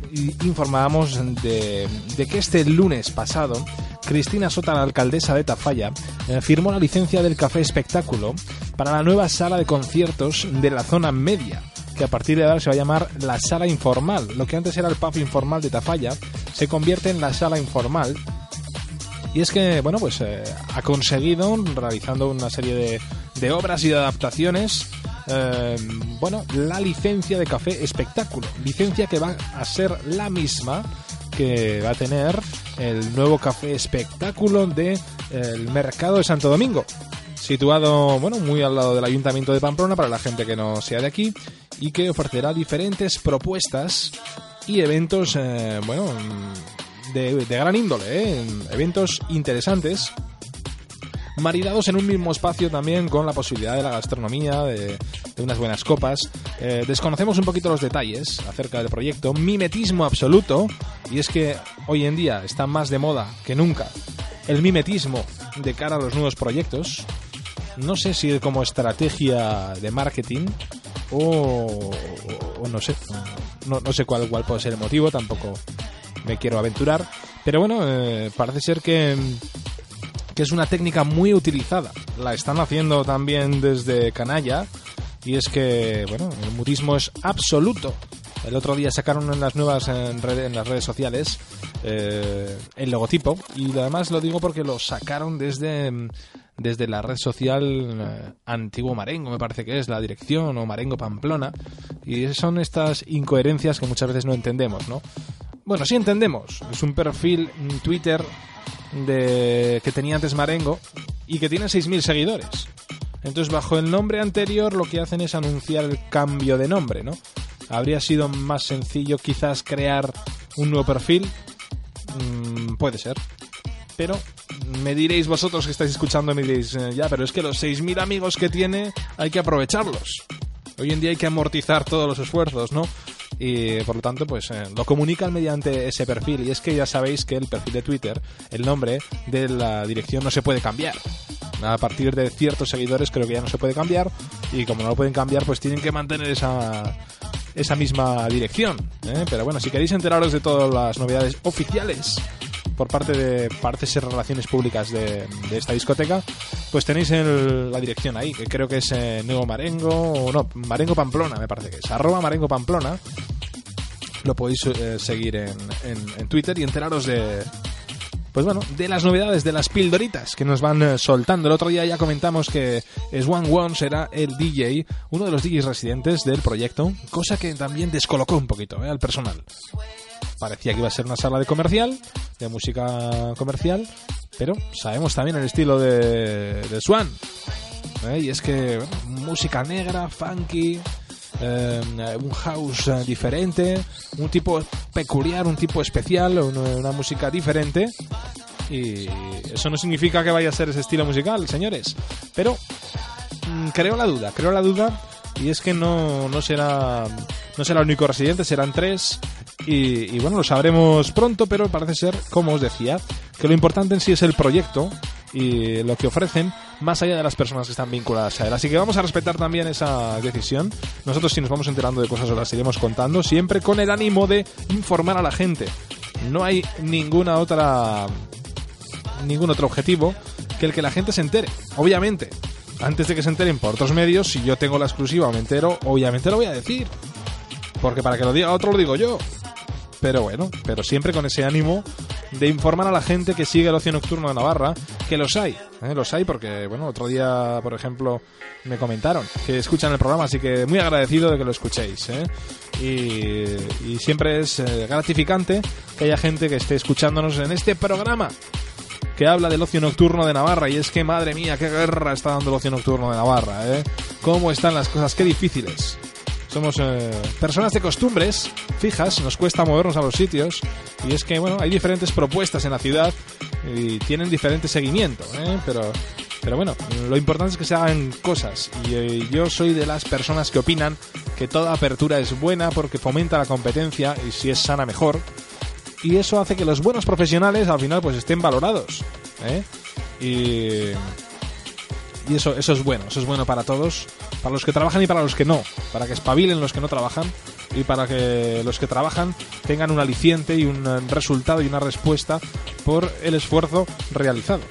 informábamos de, de que este lunes pasado Cristina Sota, la alcaldesa de Tafalla, eh, firmó la licencia del Café Espectáculo para la nueva sala de conciertos de la zona media, que a partir de ahora se va a llamar la Sala Informal. Lo que antes era el pub informal de Tafalla se convierte en la Sala Informal. Y es que, bueno, pues eh, ha conseguido, realizando una serie de, obras y de adaptaciones, eh, bueno, la licencia de café espectáculo. Licencia que va a ser la misma que va a tener el nuevo café espectáculo de eh, el mercado de Santo Domingo situado bueno muy al lado del ayuntamiento de Pamplona para la gente que no sea de aquí y que ofrecerá diferentes propuestas y eventos eh, bueno de, de gran índole ¿eh? eventos interesantes maridados en un mismo espacio también con la posibilidad de la gastronomía, de, unas buenas copas. Eh, desconocemos un poquito los detalles acerca del proyecto, mimetismo absoluto, y es que hoy en día está más de moda que nunca el mimetismo de cara a los nuevos proyectos. No sé si como estrategia de marketing o, no sé, no, no sé cuál, cuál puede ser el motivo, tampoco me quiero aventurar, pero bueno, eh, parece ser que es una técnica muy utilizada. La están haciendo también desde Canalla y es que, bueno, el mutismo es absoluto. El otro día sacaron en las nuevas en, las redes sociales eh, el logotipo y además lo digo porque lo sacaron desde desde la red social eh, Antiguo Marengo, me parece que es la dirección o Marengo Pamplona y son estas incoherencias que muchas veces no entendemos, ¿no? Bueno, sí entendemos. Es un perfil en Twitter de que tenía antes Marengo y que tiene 6.000 seguidores. Entonces, bajo el nombre anterior, lo que hacen es anunciar el cambio de nombre, ¿no? Habría sido más sencillo quizás crear un nuevo perfil. Mm, puede ser. Pero me diréis vosotros que estáis escuchando, me diréis, eh, ya, pero es que los 6.000 amigos que tiene hay que aprovecharlos. Hoy en día hay que amortizar todos los esfuerzos, ¿no? Y por lo tanto, pues eh, lo comunican mediante ese perfil. Y es que ya sabéis que el perfil de Twitter, el nombre de la dirección no se puede cambiar. A partir de ciertos seguidores creo que ya no se puede cambiar. Y como no lo pueden cambiar, pues tienen que mantener esa, esa misma dirección. ¿eh? Pero bueno, si queréis enteraros de todas las novedades oficiales por parte de parece ser relaciones públicas de, de esta discoteca, pues tenéis el- la dirección ahí, que creo que es eh, Nuevo Marengo, o no, Marengo Pamplona, me parece que es, arroba Marengo Pamplona. Lo podéis eh, seguir en, en- Twitter y enteraros de, pues bueno, de las novedades, de las pildoritas que nos van eh, soltando. El otro día ya comentamos que Swan One será el DJ, uno de los DJs residentes del proyecto, cosa que también descolocó un poquito al personal. Parecía que iba a ser una sala de comercial, de música comercial, pero sabemos también el estilo de, Swan. ¿eh? Y es que bueno, música negra, funky, eh, un house eh, diferente, un tipo peculiar, un tipo especial, una, una música diferente. Y eso no significa que vaya a ser ese estilo musical, señores. Pero mm, creo la duda, creo la duda. Y es que no, no será no será el único residente, serán tres. Y, y bueno, lo sabremos pronto, pero parece ser, como os decía, que lo importante en sí es el proyecto y lo que ofrecen más allá de las personas que están vinculadas a él. Así que vamos a respetar también esa decisión. Nosotros si nos vamos enterando de cosas os las iremos contando, siempre con el ánimo de informar a la gente. No hay ninguna otra ningún otro objetivo que el que la gente se entere. Obviamente, antes de que se enteren por otros medios, si yo tengo la exclusiva o me entero, obviamente lo voy a decir. Porque para que lo diga otro lo digo yo. Pero bueno, pero siempre con ese ánimo de informar a la gente que sigue el ocio nocturno de Navarra, que los hay, ¿eh? los hay porque, bueno, otro día, por ejemplo, me comentaron que escuchan el programa, así que muy agradecido de que lo escuchéis. ¿eh? Y, y siempre es eh, gratificante que haya gente que esté escuchándonos en este programa que habla del ocio nocturno de Navarra y es que madre mía, qué guerra está dando el ocio nocturno de Navarra, ¿eh? Cómo están las cosas, qué difíciles. Somos eh, personas de costumbres fijas, nos cuesta movernos a los sitios y es que bueno, hay diferentes propuestas en la ciudad y tienen diferente seguimiento, ¿eh? pero pero bueno, lo importante es que se hagan cosas y eh, yo soy de las personas que opinan que toda apertura es buena porque fomenta la competencia y si es sana mejor y eso hace que los buenos profesionales al final pues estén valorados ¿eh? y y eso eso es bueno eso es bueno para todos para los que trabajan y para los que no para que espabilen los que no trabajan y para que los que trabajan tengan un aliciente y un resultado y una respuesta por el esfuerzo realizado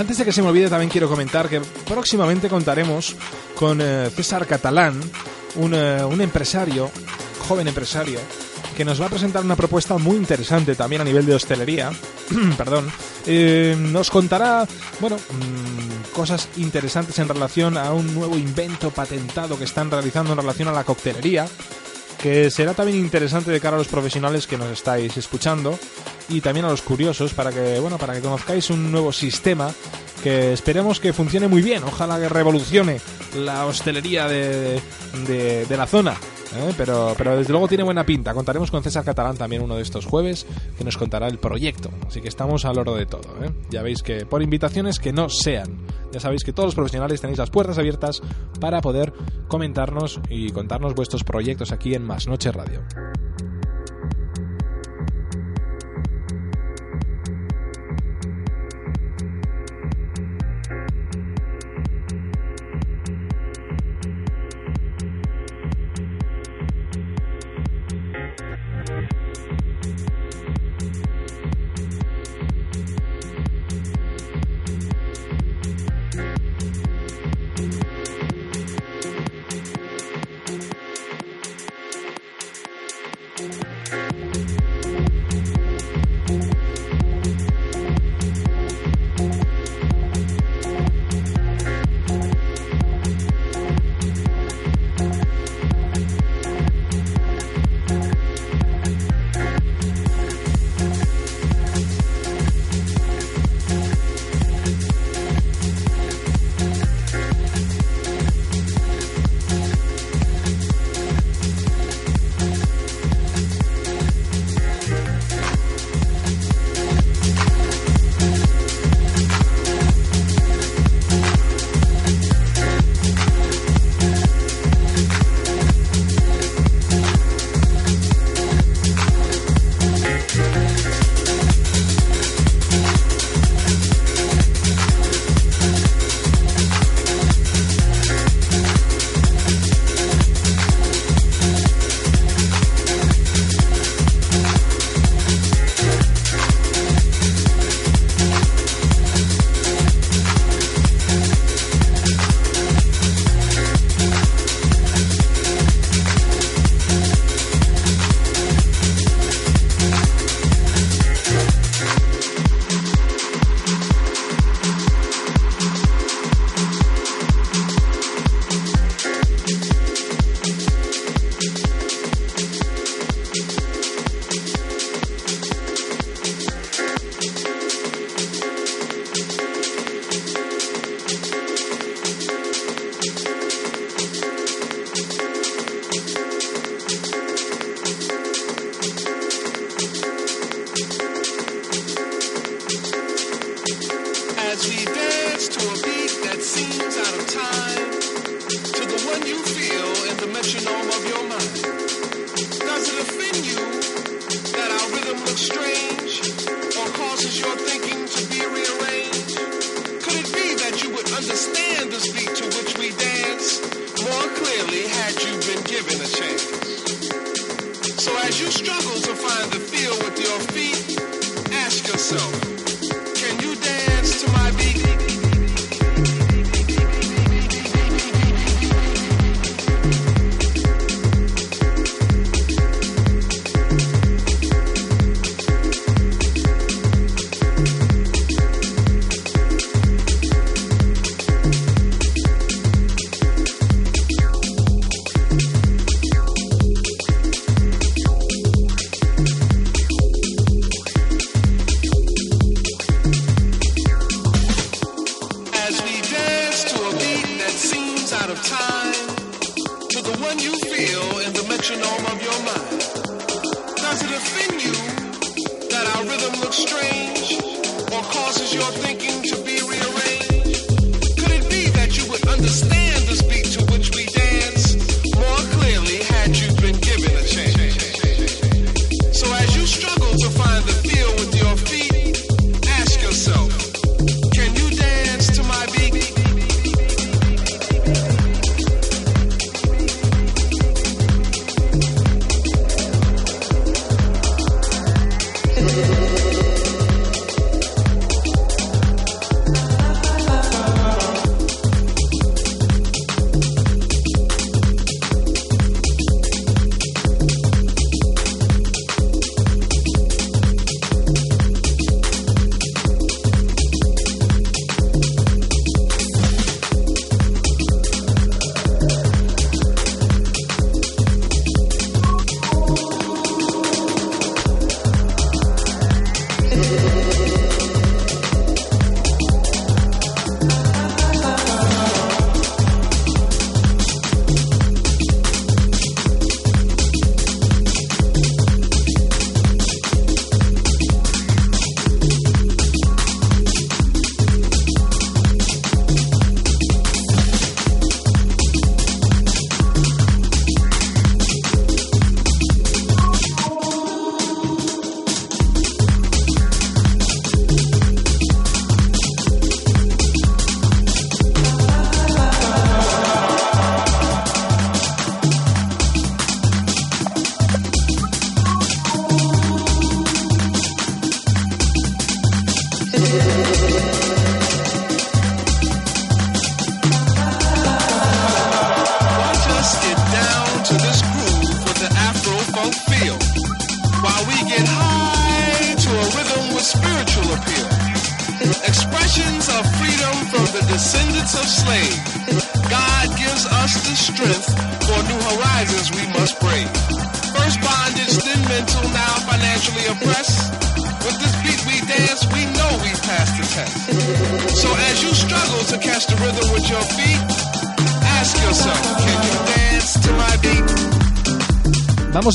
Antes de que se me olvide, también quiero comentar que próximamente contaremos con eh, César Catalán, un, eh, un empresario, joven empresario, que nos va a presentar una propuesta muy interesante también a nivel de hostelería. Perdón. Eh, nos contará, bueno, mm, cosas interesantes en relación a un nuevo invento patentado que están realizando en relación a la coctelería que será también interesante de cara a los profesionales que nos estáis escuchando y también a los curiosos para que bueno para que conozcáis un nuevo sistema que esperemos que funcione muy bien ojalá que revolucione la hostelería de, de, la zona ¿eh? pero, pero desde luego tiene buena pinta contaremos con César Catalán también uno de estos jueves que nos contará el proyecto así que estamos al oro de todo ¿eh? ya veis que por invitaciones que no sean ya sabéis que todos los profesionales tenéis las puertas abiertas para poder comentarnos y contarnos vuestros proyectos aquí en Más Noche Radio.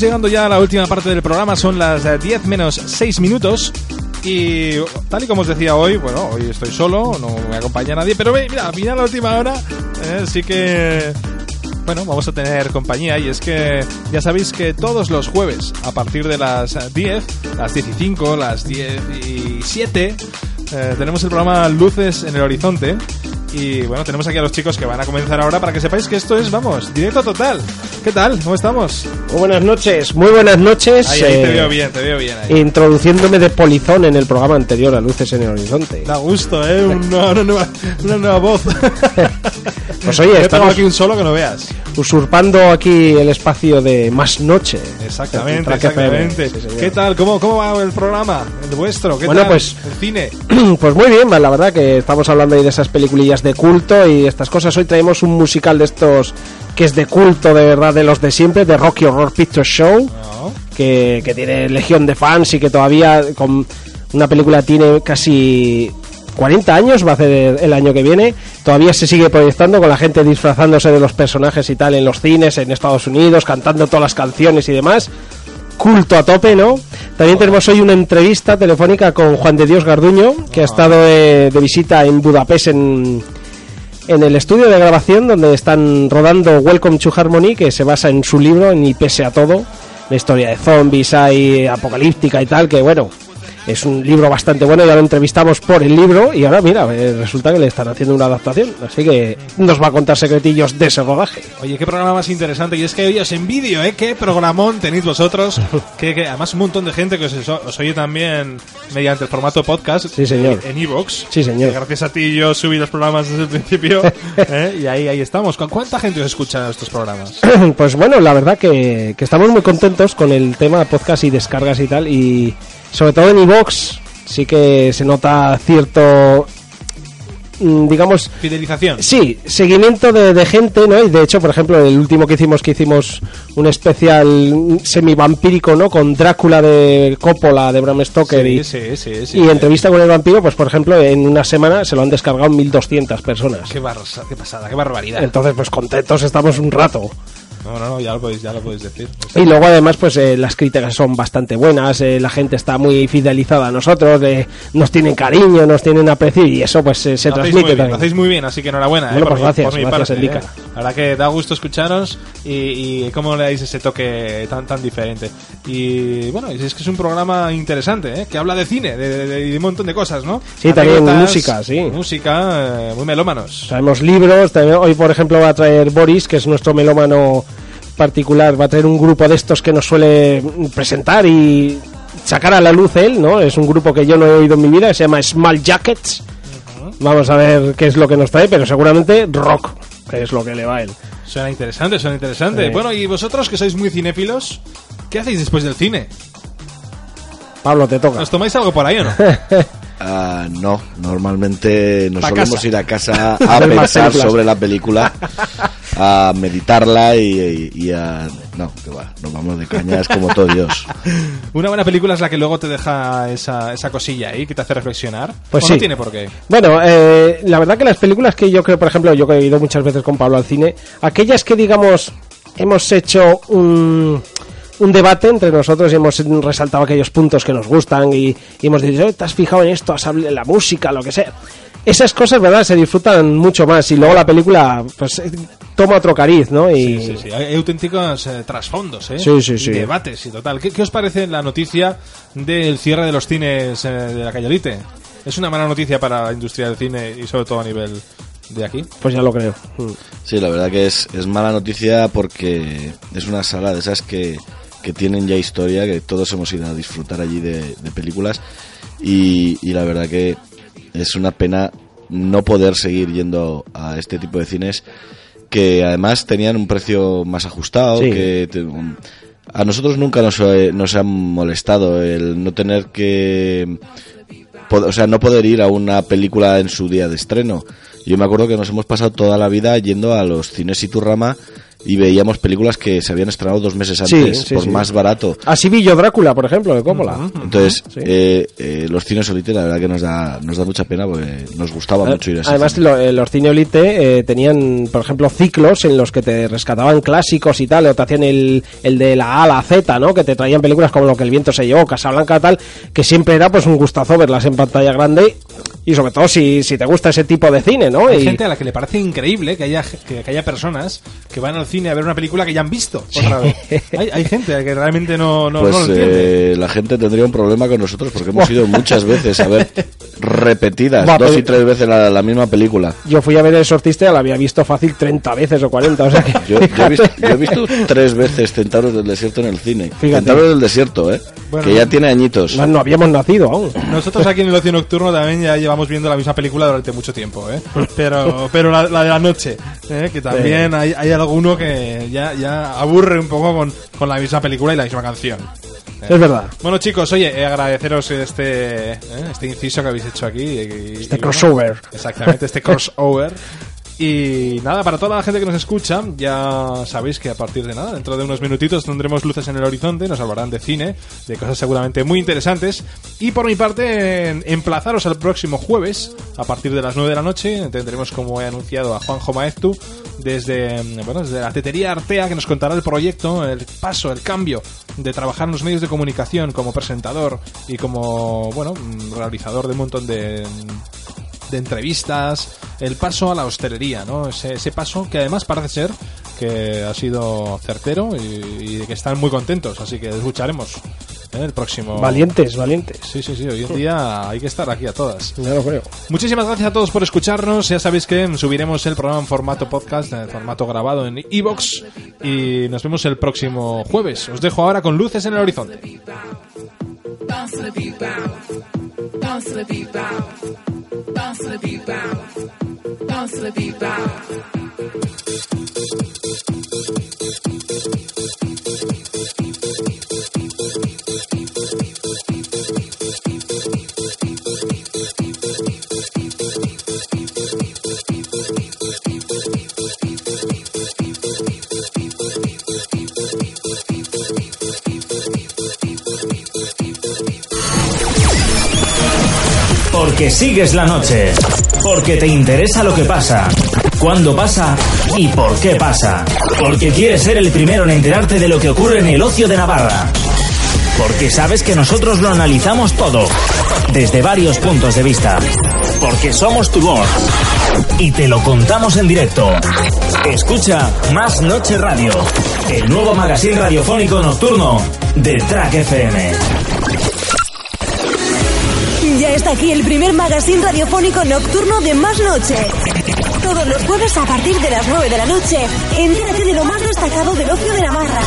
Beat? Vamos llegando ya a la última parte del programa, son las eh, 10 menos 6 minutos. Y tal y como os decía hoy, bueno, hoy estoy solo, no me acompaña nadie, pero mira, al final a la última hora eh, sí que, bueno, vamos a tener compañía y es que ya sabéis que todos los jueves a partir de las eh, 10, las 10 y 5, las 10 y 7, eh, tenemos el programa Luces en el Horizonte. Y bueno, tenemos aquí a los chicos que van a comenzar ahora para que sepáis que esto es, vamos, directo total. ¿Qué tal? ¿Cómo estamos? Muy buenas noches, muy buenas noches. Ahí, ahí te eh, veo bien, te veo bien. Ahí. Introduciéndome de polizón en el programa anterior a Luces en el Horizonte. Da gusto, ¿eh? Una, una nueva, una nueva voz. Pues oye, estamos aquí un solo que no veas. usurpando aquí el espacio de Más Noche. Exactamente, exactamente. Sí. ¿Qué tal? ¿Cómo, ¿Cómo va el programa? ¿El vuestro? ¿Qué Bueno, tal? pues- El cine. Pues muy bien, la verdad que estamos hablando ahí de esas peliculillas de culto y estas cosas. Hoy traemos un musical de estos que es de culto de verdad, de los de siempre, de Rocky Horror Picture Show, que, que tiene legión de fans y que todavía con una película tiene casi 40 años, va a ser el año que viene, todavía se sigue proyectando con la gente disfrazándose de los personajes y tal en los cines, en Estados Unidos, cantando todas las canciones y demás. Culto a tope, ¿no? También tenemos hoy una entrevista telefónica con Juan de Dios Garduño, que ha estado de, de visita en Budapest en, en el estudio de grabación donde están rodando Welcome to Harmony, que se basa en su libro, en Y pese a todo, la historia de zombies hay apocalíptica y tal, que bueno, Es un libro bastante bueno, ya lo entrevistamos por el libro y ahora mira, eh, resulta que le están haciendo una adaptación, así que nos va a contar secretillos de ese rodaje. Oye, qué programa más interesante. Y es que hoy os envidio, ¿eh? Qué programón tenéis vosotros. que, que además un montón de gente que os, os oye también mediante el formato podcast. Sí, señor. En Evox. Sí, señor. Gracias a ti yo subí los programas desde el principio. ¿eh? Y ahí, ahí estamos. ¿Cu- ¿Cuánta gente os escucha estos programas? pues bueno, la verdad que, que estamos muy contentos con el tema podcast y descargas y tal. Y sobre todo en iVox sí que se nota cierto, mm, digamos, Fidelización. Sí, seguimiento de, de gente, ¿no? Y de hecho, por ejemplo, el último que hicimos, que hicimos un especial semivampírico, ¿no? Con Drácula de Coppola, de Bram Stoker Sí, y, sí, sí, y entrevista con el vampiro, pues por ejemplo, en una semana se lo han descargado 1.200 personas. Qué, bar- qué pasada, qué barbaridad. Entonces, pues contentos estamos un rato. No, no, no, ya lo podéis, ya lo podéis decir. Y luego además pues eh, las críticas son bastante buenas, eh, la gente está muy fidelizada a nosotros, eh, nos tienen cariño, nos tienen aprecio y eso pues eh, se Lo transmite bien, también. lo hacéis muy bien, así que enhorabuena. Bueno, eh, por pues gracias, mi gracias, parte, eh. La verdad que da gusto escucharos y, y cómo le dais ese toque tan tan diferente. Y bueno, es que es un programa interesante, ¿eh? que habla de cine, de, de- de un montón de cosas, ¿no? Sí, también Anécdotas, música, sí. Música, eh, muy melómanos. Traemos libros, también- hoy por ejemplo va a traer Boris, que es nuestro melómano particular, va a traer un grupo de estos que nos suele presentar y sacar a la luz él, ¿no? Es un grupo que yo no he oído en mi vida, se llama Small Jackets. Vamos a ver qué es lo que nos trae, pero seguramente rock, que es lo que le va a él. Suena interesante, suena interesante. Sí. Bueno, y vosotros que sois muy cinéfilos, ¿qué hacéis después del cine? Pablo, te toca. ¿Os tomáis algo por ahí o no? Ah, no, normalmente nos Pa' solemos casa. ir a casa A pensar sobre la película, a meditarla y, y- y a... No, que va, nos vamos de cañas como todo Dios. Una buena película es la que luego te deja esa, esa cosilla ahí que te hace reflexionar. Pues ¿O sí. no tiene por qué. Bueno, eh, la verdad que las películas que yo creo, por ejemplo, yo que he ido muchas veces con Pablo al cine, aquellas que digamos hemos hecho un, un debate entre nosotros y hemos resaltado aquellos puntos que nos gustan y, y hemos dicho, "Eh, ¿te has fijado en esto? ¿Has hablado de la música? Lo que sea. Esas cosas, ¿verdad? Se disfrutan mucho más y luego la película, pues, eh, toma otro cariz, ¿no? Y, Sí, sí, hay, hay auténticos eh, trasfondos, ¿eh? Sí, sí, Y sí. debates y total. ¿Qué, qué os parece la noticia del cierre de los cines eh, de la Cayolite? ¿Es una mala noticia para la industria del cine y sobre todo a nivel de aquí? Pues ya lo creo. Mm. Sí, la verdad que es, es mala noticia porque es una sala de esas que, que tienen ya historia, que todos hemos ido a disfrutar allí de, de películas y, y la verdad que es una pena no poder seguir yendo a este tipo de cines que además tenían un precio más ajustado, Sí. que te- a nosotros nunca nos, eh, nos ha molestado el no tener que o sea, no poder ir a una película en su día de estreno. Yo me acuerdo que nos hemos pasado toda la vida yendo a los cines Iturrama y veíamos películas que se habían estrenado dos meses antes sí, por sí. más barato. Así vi yo Drácula, por ejemplo, de Coppola. Entonces, Sí. eh, eh, los cines Solite la verdad que nos da, nos da mucha pena porque nos gustaba mucho ir a ese Además, cine. lo- eh, los cine Elite eh, tenían, por ejemplo, ciclos en los que te rescataban clásicos y tal, o te hacían el, el de la A a la Z, ¿no? Que te traían películas como Lo que el viento se llevó, Casablanca, tal, que siempre era pues un gustazo verlas en pantalla grande y sobre todo si, si te gusta ese tipo de cine, ¿no? Hay Y- gente a la que le parece increíble que haya, que, que haya personas que van al cine a ver una película que ya han visto otra vez. Hay, hay gente que realmente no, no, pues no lo entiende. eh, la gente tendría un problema con nosotros porque hemos ido muchas veces a ver repetidas, Buah, dos pero- y tres veces la, la misma película. Yo fui a ver El Sortista y la había visto fácil 30 veces o 40, o sea que... Yo, yo he visto, yo he visto tres veces Centauros del Desierto en el cine. Fíjate. Centauros del Desierto, ¿eh? Bueno. que ya tiene añitos. No, no habíamos nacido aún. Nosotros aquí en el Ocio Nocturno también ya llevamos viendo la misma película durante mucho tiempo, ¿eh? Pero, pero la, la de la noche, ¿eh? Que también hay, hay alguno que ya, ya aburre un poco con, con la misma película y la misma canción. ¿eh? Es verdad. Bueno, chicos, oye, eh, agradeceros este, eh, este inciso que habéis hecho aquí. y- y- Este y bueno, crossover. exactamente, este crossover. Y nada, para toda la gente que nos escucha, ya sabéis que a partir de nada, dentro de unos minutitos tendremos luces en el horizonte, nos hablarán de cine, de cosas seguramente muy interesantes. Y por mi parte, emplazaros al próximo jueves, a partir de las 9 de la noche, tendremos, como he anunciado, a Juanjo Maeztu, desde, mm, bueno, desde la tetería Artea, que nos contará el proyecto, el paso, el cambio de trabajar en los medios de comunicación como presentador y como, bueno, mm, realizador de un montón de de entrevistas, el paso a la hostelería, ¿no? Ese, ese paso que además parece ser que ha sido certero y, y que están muy contentos, así que escucharemos. ¿eh? el próximo. Valientes, valientes. Sí, sí, sí. Hoy en día hay que estar aquí a todas. Ya lo creo. Muchísimas gracias a todos por escucharnos. Ya sabéis que subiremos el programa en formato podcast, en formato grabado en iBox y nos vemos el próximo jueves. Os dejo ahora con luces en el horizonte. Bounce to the beat, bounce. Bounce to the beat, bounce. Bounce to the beat, bounce. Bounce to the beat, bounce. Porque sigues la noche. Porque te interesa lo que pasa. Cuándo pasa y por qué pasa. Porque quieres ser el primero en enterarte de lo que ocurre en el ocio de Navarra. Porque sabes que nosotros lo analizamos todo. Desde varios puntos de vista. Porque somos tu voz. Y te lo contamos en directo. Escucha Más Noche Radio. El nuevo magazine radiofónico nocturno de Track FM. Ya está aquí el primer magazine radiofónico nocturno de Más Noche. Todos los jueves a partir de las 9 de la noche, entérate de lo más destacado del ocio de Navarra.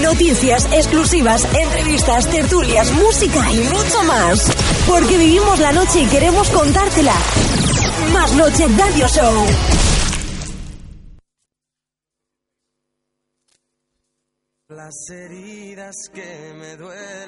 Noticias exclusivas, entrevistas, tertulias, música y mucho más. Porque vivimos la noche y queremos contártela. Más Noche Radio Show. Las heridas que me duelen